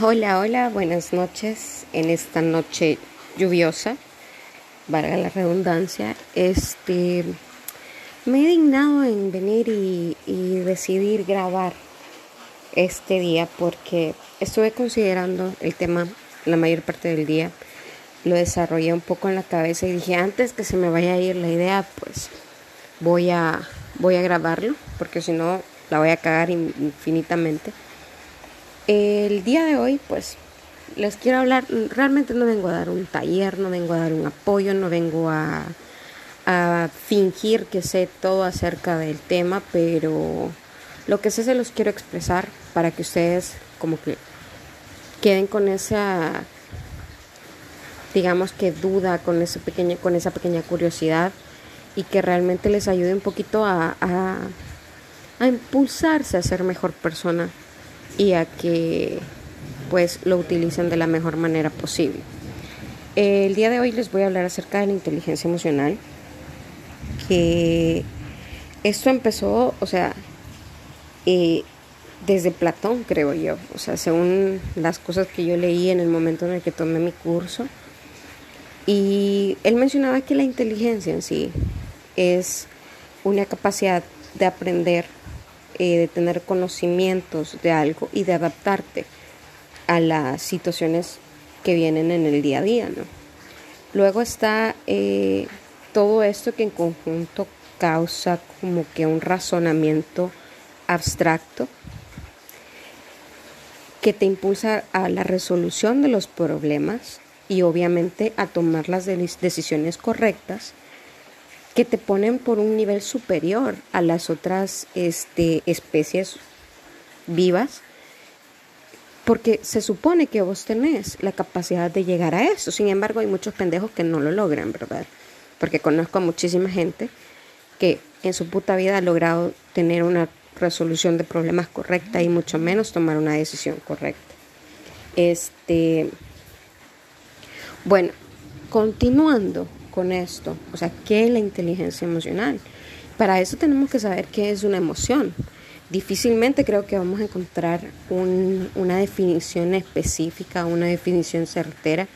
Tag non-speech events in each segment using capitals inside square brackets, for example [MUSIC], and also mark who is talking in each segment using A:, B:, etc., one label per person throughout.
A: Hola, hola, buenas noches. En esta noche lluviosa, valga la redundancia, este me he dignado en venir y, y decidir grabar este día porque estuve considerando el tema la mayor parte del día. Lo desarrollé un poco en la cabeza y dije, antes que se me vaya a ir la idea, pues voy a, voy a grabarlo, porque si no la voy a cagar infinitamente. El día de hoy, pues, les quiero hablar, realmente no vengo a dar un taller, no vengo a dar un apoyo, no vengo a, a fingir que sé todo acerca del tema, pero lo que sé se los quiero expresar para que ustedes como que queden con esa, digamos que duda, con, ese pequeño, con esa pequeña curiosidad y que realmente les ayude un poquito a, a, a impulsarse a ser mejor persona y a que pues lo utilicen de la mejor manera posible. El día de hoy les voy a hablar acerca de la inteligencia emocional, que esto empezó, o sea, eh, desde Platón, creo yo, o sea, según las cosas que yo leí en el momento en el que tomé mi curso. Y él mencionaba que la inteligencia en sí es una capacidad de aprender eh, de tener conocimientos de algo y de adaptarte a las situaciones que vienen en el día a día, ¿no? Luego está eh, todo esto que en conjunto causa como que un razonamiento abstracto que te impulsa a la resolución de los problemas y obviamente a tomar las decisiones correctas que te ponen por un nivel superior a las otras este, especies vivas, porque se supone que vos tenés la capacidad de llegar a eso. Sin embargo, hay muchos pendejos que no lo logran, ¿verdad? Porque conozco a muchísima gente que en su puta vida ha logrado tener una resolución de problemas correcta y mucho menos tomar una decisión correcta. Este, bueno, continuando con esto? O sea, ¿qué es la inteligencia emocional? Para eso tenemos que saber qué es una emoción. Difícilmente creo que vamos a encontrar una definición específica, una definición certera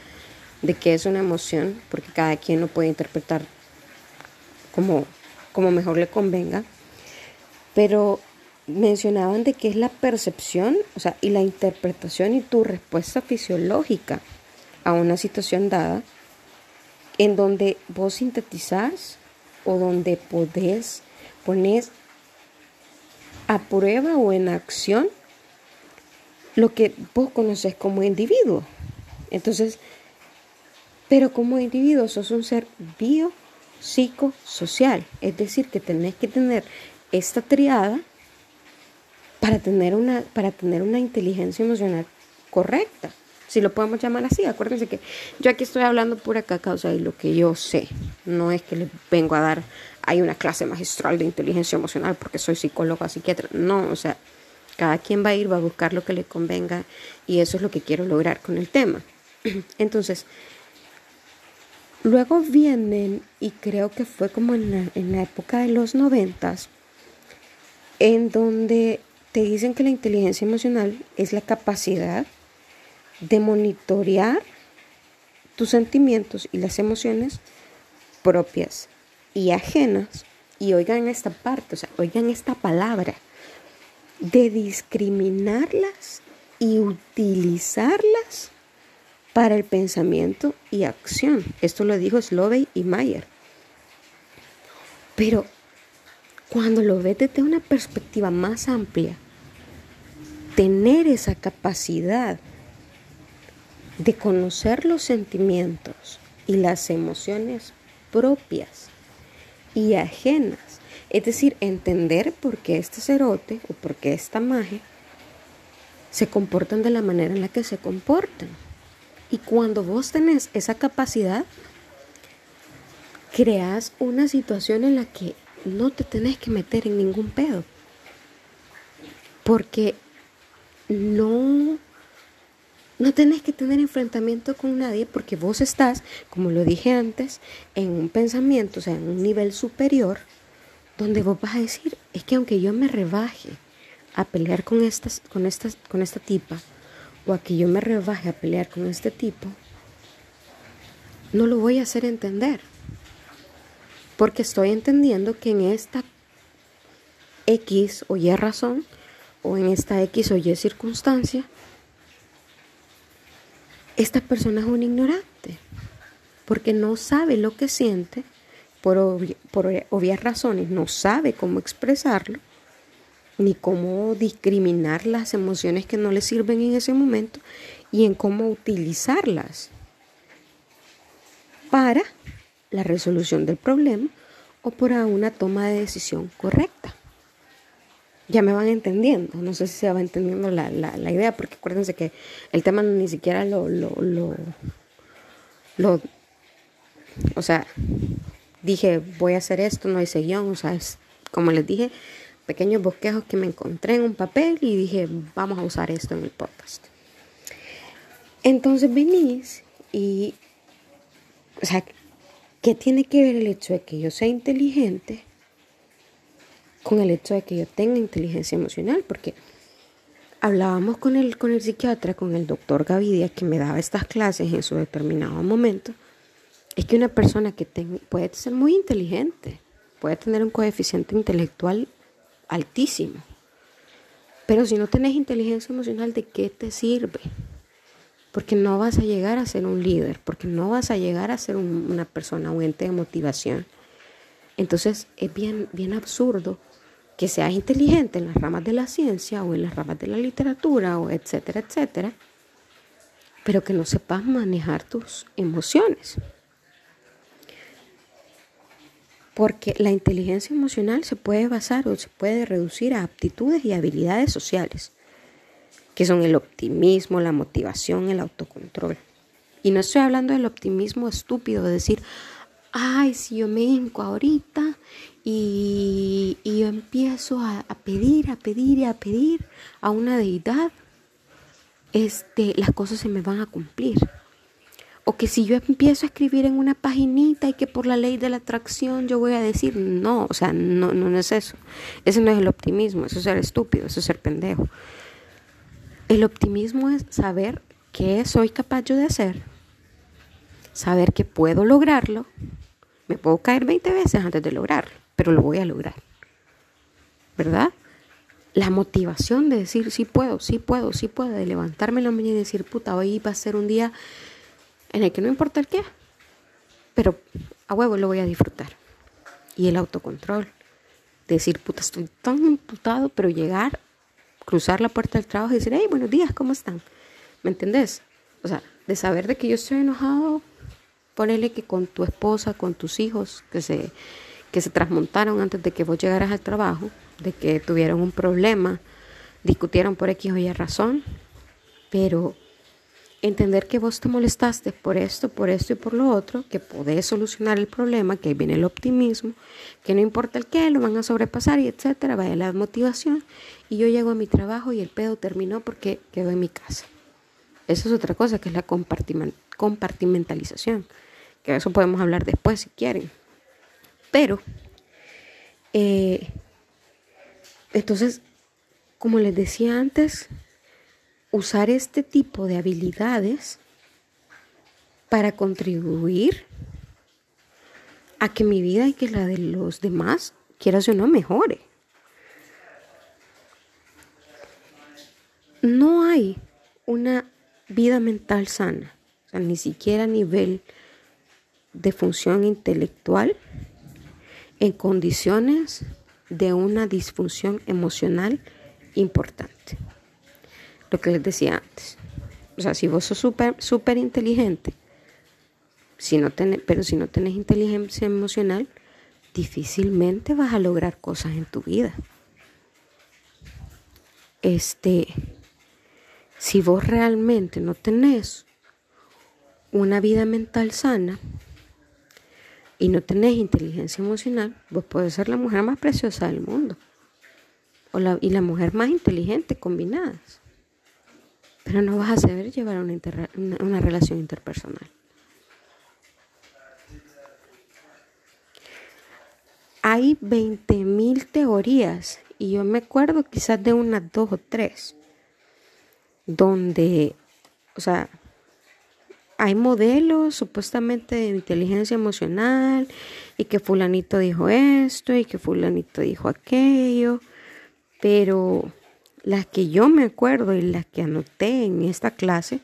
A: de qué es una emoción, porque cada quien lo puede interpretar como, como mejor le convenga. Pero mencionaban de qué es la percepción, o sea, y la interpretación y tu respuesta fisiológica a una situación dada en donde vos sintetizás o donde podés poner a prueba o en acción lo que vos conoces como individuo. Entonces, pero como individuo sos un ser bio, social, es decir, que tenés que tener esta triada para tener una, para tener una inteligencia emocional correcta si lo podemos llamar así. Acuérdense que yo aquí estoy hablando pura caca, o sea, de lo que yo sé. No es que les vengo a dar, hay una clase magistral de inteligencia emocional porque soy psicóloga, psiquiatra. No, o sea, cada quien va a ir, va a buscar lo que le convenga y eso es lo que quiero lograr con el tema. [CLEARS THROAT] Entonces, luego vienen, y creo que fue como en la, en la época de los noventas, en donde te dicen que la inteligencia emocional es la capacidad de monitorear tus sentimientos y las emociones propias y ajenas. Y oigan esta parte, o sea, oigan esta palabra, de discriminarlas y utilizarlas para el pensamiento y acción. Esto lo dijo Slovey y Mayer. Pero cuando lo ves desde una perspectiva más amplia, tener esa capacidad de conocer los sentimientos y las emociones propias y ajenas. Es decir, entender por qué este cerote o por qué esta magia se comportan de la manera en la que se comportan. Y cuando vos tenés esa capacidad, creas una situación en la que no te tenés que meter en ningún pedo. Porque no No tenés que tener enfrentamiento con nadie porque vos estás, como lo dije antes, en un pensamiento, o sea, en un nivel superior, donde vos vas a decir, es que aunque yo me rebaje a pelear con, estas, con, estas, con esta tipa, o a que yo me rebaje a pelear con este tipo, no lo voy a hacer entender. Porque estoy entendiendo que en esta X o Y razón, o en esta X o Y circunstancia, esta persona es un ignorante, porque no sabe lo que siente, por, obvias razones, no sabe cómo expresarlo, ni cómo discriminar las emociones que no le sirven en ese momento y en cómo utilizarlas para la resolución del problema o para una toma de decisión correcta. Ya me van entendiendo, no sé si se va entendiendo la, idea, porque acuérdense que el tema ni siquiera lo, lo, lo, lo, o sea, dije voy a hacer esto, no hice guion, o sea, es como les dije, pequeños bosquejos que me encontré en un papel y dije vamos a usar esto en el podcast. Entonces venís y o sea, ¿qué tiene que ver el hecho de que yo sea inteligente con el hecho de que yo tenga inteligencia emocional? Porque hablábamos con el, con el psiquiatra, con el doctor Gavidia, que me daba estas clases en su determinado momento, es que una persona que puede ser muy inteligente, puede tener un coeficiente intelectual altísimo, pero si no tenés inteligencia emocional, ¿de qué te sirve? porque no vas a llegar a ser un líder, porque no vas a llegar a ser una persona, un ente de motivación. Entonces es bien, bien absurdo que seas inteligente en las ramas de la ciencia o en las ramas de la literatura o etcétera, etcétera, pero que no sepas manejar tus emociones. Porque la inteligencia emocional se puede basar o se puede reducir a aptitudes y habilidades sociales que son el optimismo, la motivación, el autocontrol. Y no estoy hablando del optimismo estúpido, de decir, ay, si yo me hinco ahorita y, yo empiezo a, pedir, a pedir y a pedir a una deidad, este, las cosas se me van a cumplir. O que si yo empiezo a escribir en una paginita y que por la ley de la atracción yo voy a decir, no, o sea, no, no es eso. Ese no es el optimismo, eso es ser estúpido, eso es ser pendejo. El optimismo es saber qué soy capaz yo de hacer, saber que puedo lograrlo. Me puedo caer 20 veces antes de lograrlo, pero lo voy a lograr. ¿Verdad? La motivación de decir sí puedo, sí puedo, sí puedo, de levantarme en la mañana y decir, puta, hoy va a ser un día en el que no importa el qué, pero a huevo lo voy a disfrutar. Y el autocontrol, decir, puta, estoy tan imputado, pero llegar cruzar la puerta del trabajo y decir, hey, buenos días, ¿cómo están? ¿Me entendés? O sea, de saber de que yo estoy enojado, ponele que con tu esposa, con tus hijos, que se, que se transmontaron antes de que vos llegaras al trabajo, de que tuvieron un problema, discutieron por X o Y razón, pero entender que vos te molestaste por esto, por esto y por lo otro, que podés solucionar el problema, que ahí viene el optimismo, que no importa el qué, lo van a sobrepasar y etcétera, vaya la motivación. Y yo llego a mi trabajo y el pedo terminó porque quedó en mi casa. Esa es otra cosa, que es la compartimentalización, que eso podemos hablar después si quieren. Pero, eh, entonces, como les decía antes, usar este tipo de habilidades para contribuir a que mi vida y que la de los demás, quieras o no, mejore. No hay una vida mental sana, ni siquiera a nivel de función intelectual, en condiciones de una disfunción emocional importante lo que les decía antes. O sea, si vos sos súper super inteligente, si no pero si no tenés inteligencia emocional, difícilmente vas a lograr cosas en tu vida. Este, si vos realmente no tenés una vida mental sana y no tenés inteligencia emocional, vos podés ser la mujer más preciosa del mundo. Y la mujer más inteligente combinadas. Pero no vas a saber llevar una, una, relación interpersonal. Hay 20.000 teorías y yo me acuerdo quizás de unas dos o tres donde, o sea, hay modelos supuestamente de inteligencia emocional y que fulanito dijo esto y que fulanito dijo aquello, pero las que yo me acuerdo y las que anoté en esta clase,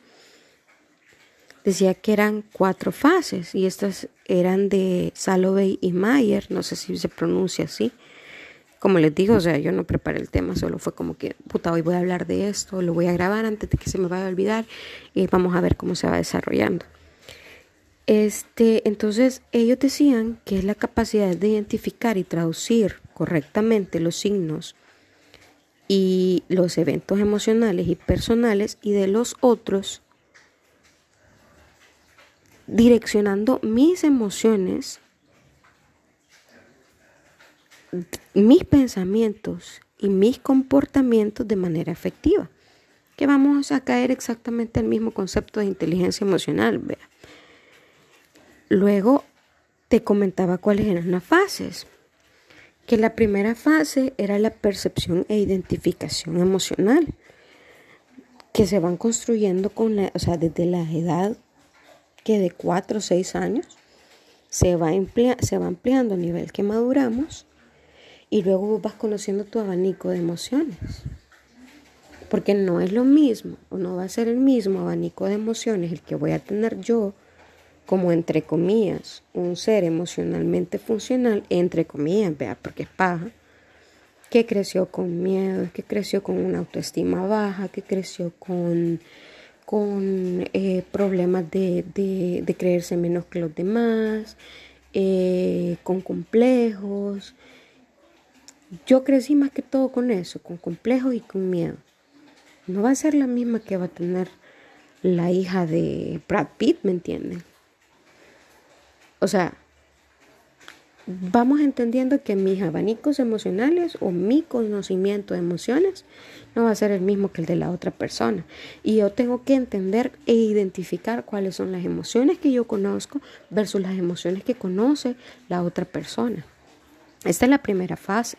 A: decía que eran cuatro fases y estas eran de Salovey y Mayer, no sé si se pronuncia así. Como les digo, o sea, yo no preparé el tema, solo fue como que, puta, hoy voy a hablar de esto, lo voy a grabar antes de que se me vaya a olvidar y vamos a ver cómo se va desarrollando. Este, entonces, ellos decían que es la capacidad de identificar y traducir correctamente los signos y los eventos emocionales y personales y de los otros, direccionando mis emociones, mis pensamientos y mis comportamientos de manera efectiva. Que vamos a caer exactamente al mismo concepto de inteligencia emocional. Vea. Luego te comentaba cuáles eran las fases que la primera fase era la percepción e identificación emocional, que se van construyendo con la, o sea, desde la edad que de 4 o 6 años se va, se va ampliando a nivel que maduramos y luego vas conociendo tu abanico de emociones. Porque no es lo mismo, o no va a ser el mismo abanico de emociones el que voy a tener yo como entre comillas, un ser emocionalmente funcional, entre comillas, vea, porque es paja, que creció con miedo, que creció con una autoestima baja, que creció con, con eh, problemas de, de, creerse menos que los demás, eh, con complejos. Yo crecí más que todo con eso, con complejos y con miedo. No va a ser la misma que va a tener la hija de Brad Pitt, ¿me entienden? O sea, vamos entendiendo que mis abanicos emocionales o mi conocimiento de emociones no va a ser el mismo que el de la otra persona. Y yo tengo que entender e identificar cuáles son las emociones que yo conozco versus las emociones que conoce la otra persona. Esta es la primera fase.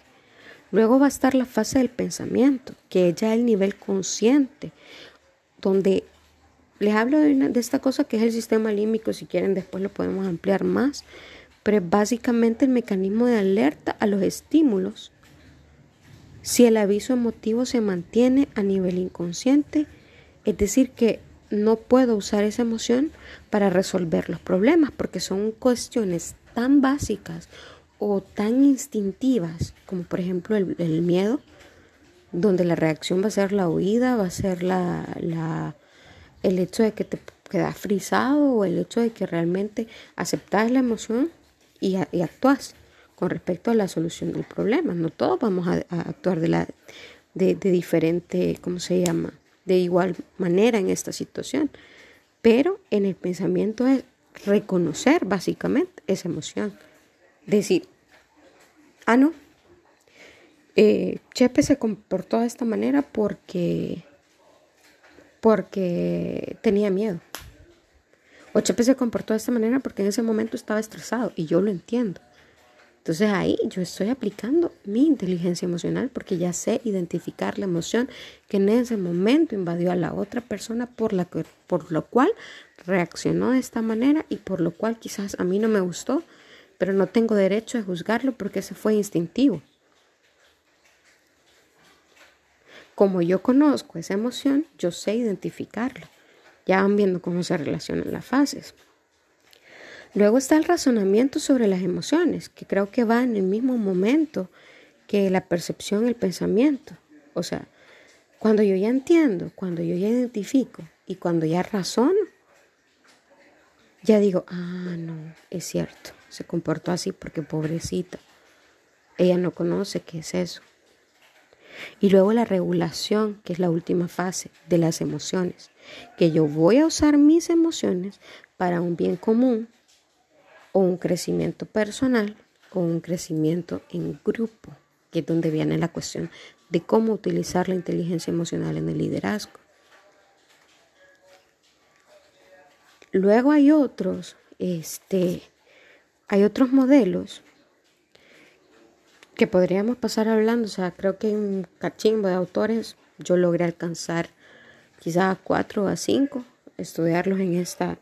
A: Luego va a estar la fase del pensamiento, que es ya el nivel consciente, donde les hablo de, esta cosa que es el sistema límbico, si quieren después lo podemos ampliar más, pero básicamente el mecanismo de alerta a los estímulos. Si el aviso emotivo se mantiene a nivel inconsciente, es decir, que no puedo usar esa emoción para resolver los problemas, porque son cuestiones tan básicas o tan instintivas, como por ejemplo el, miedo, donde la reacción va a ser la huida, va a ser la, el hecho de que te quedas frisado o el hecho de que realmente aceptas la emoción y, y actúas con respecto a la solución del problema. No todos vamos a, actuar de, la, de, diferente, ¿cómo se llama? De igual manera en esta situación. Pero en el pensamiento es reconocer básicamente esa emoción. Decir, ah, no, eh, Chepe se comportó de esta manera porque porque tenía miedo. O Chepe se comportó de esta manera porque en ese momento estaba estresado y yo lo entiendo. Entonces ahí yo estoy aplicando mi inteligencia emocional porque ya sé identificar la emoción que en ese momento invadió a la otra persona por, la por lo cual reaccionó de esta manera y por lo cual quizás a mí no me gustó, pero no tengo derecho a juzgarlo porque ese fue instintivo. Como yo conozco esa emoción, yo sé identificarla. Ya van viendo cómo se relacionan las fases. Luego está el razonamiento sobre las emociones, que creo que va en el mismo momento que la percepción, el pensamiento. O sea, cuando yo ya entiendo, cuando yo ya identifico y cuando ya razono, ya digo, ah, no, es cierto, se comportó así porque pobrecita. Ella no conoce qué es eso. Y luego la regulación, que es la última fase de las emociones, que yo voy a usar mis emociones para un bien común o un crecimiento personal o un crecimiento en grupo, que es donde viene la cuestión de cómo utilizar la inteligencia emocional en el liderazgo. Luego hay otros, este, hay otros modelos que podríamos pasar hablando, o sea, creo que hay un cachimbo de autores, yo logré alcanzar quizás cuatro o a cinco, estudiarlos en, esta,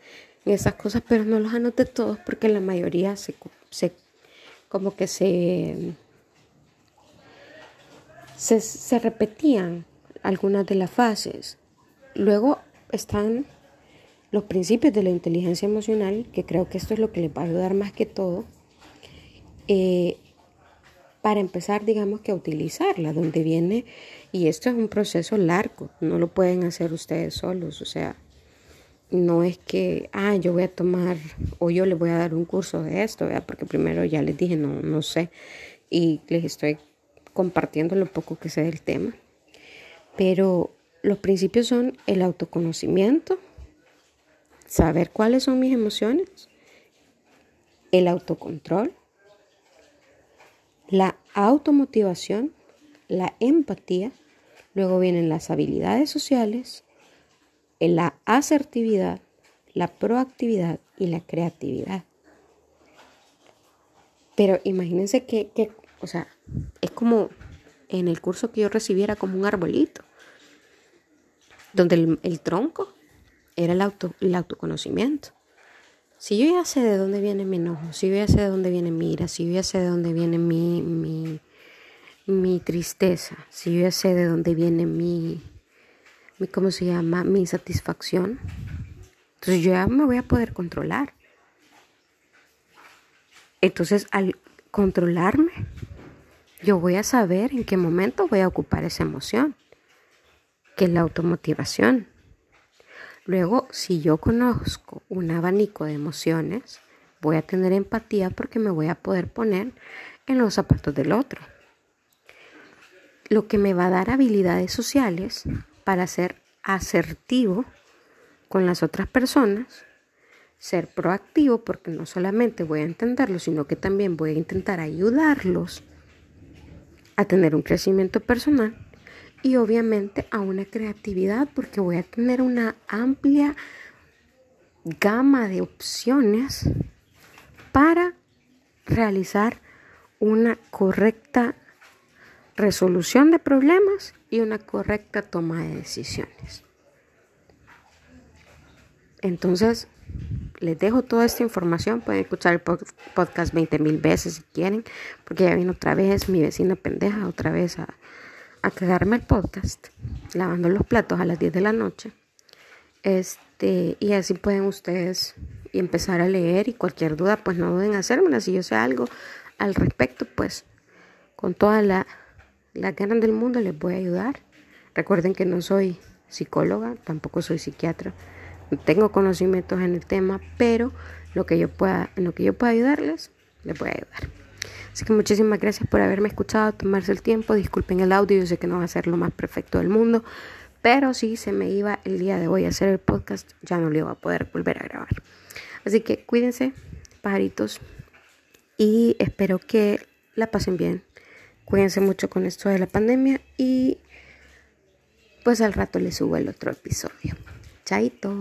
A: en estas cosas, pero no los anoté todos porque la mayoría se, se como que se, se, se repetían algunas de las fases. Luego están los principios de la inteligencia emocional, que creo que esto es lo que les va a ayudar más que todo, eh, para empezar, digamos que a utilizarla, donde viene, y esto es un proceso largo, no lo pueden hacer ustedes solos, o sea, no es que, ah, yo voy a tomar o yo les voy a dar un curso de esto, porque primero ya les dije, no, no sé, y les estoy compartiendo lo poco que sé del tema. Pero los principios son el autoconocimiento, saber cuáles son mis emociones, el autocontrol, la automotivación, la empatía, luego vienen las habilidades sociales, la asertividad, la proactividad y la creatividad. Pero imagínense que, o sea, es como en el curso que yo recibiera como un arbolito, donde el, tronco era el, auto, el autoconocimiento. Si yo ya sé de dónde viene mi enojo, si yo ya sé de dónde viene mi ira, si yo ya sé de dónde viene mi, mi, mi tristeza, si yo ya sé de dónde viene mi, mi, ¿cómo se llama? Mi insatisfacción. Entonces yo ya me voy a poder controlar. Entonces al controlarme, yo voy a saber en qué momento voy a ocupar esa emoción, que es la automotivación. Luego, si yo conozco un abanico de emociones, voy a tener empatía porque me voy a poder poner en los zapatos del otro. Lo que me va a dar habilidades sociales para ser asertivo con las otras personas, ser proactivo porque no solamente voy a entenderlo, sino que también voy a intentar ayudarlos a tener un crecimiento personal y obviamente a una creatividad porque voy a tener una amplia gama de opciones para realizar una correcta resolución de problemas y una correcta toma de decisiones. Entonces, les dejo toda esta información. Pueden escuchar el podcast 20 mil veces si quieren, porque ya vino otra vez mi vecina pendeja, otra vez a, a cagarme el podcast, lavando los platos a las 10 de la noche. Este, y así pueden ustedes empezar a leer y cualquier duda, pues no duden en hacérmela. Si yo sé algo al respecto, pues con toda la la ganas del mundo les voy a ayudar. Recuerden que no soy psicóloga, tampoco soy psiquiatra, tengo conocimientos en el tema, pero lo que yo pueda, en lo que yo pueda ayudarles, les voy a ayudar. Así que muchísimas gracias por haberme escuchado, tomarse el tiempo. Disculpen el audio, yo sé que no va a ser lo más perfecto del mundo, pero si se me iba el día de hoy a hacer el podcast, ya no lo iba a poder volver a grabar. Así que cuídense, pajaritos, y espero que la pasen bien Cuídense mucho con esto de la pandemia y pues al rato les subo el otro episodio. Chaito.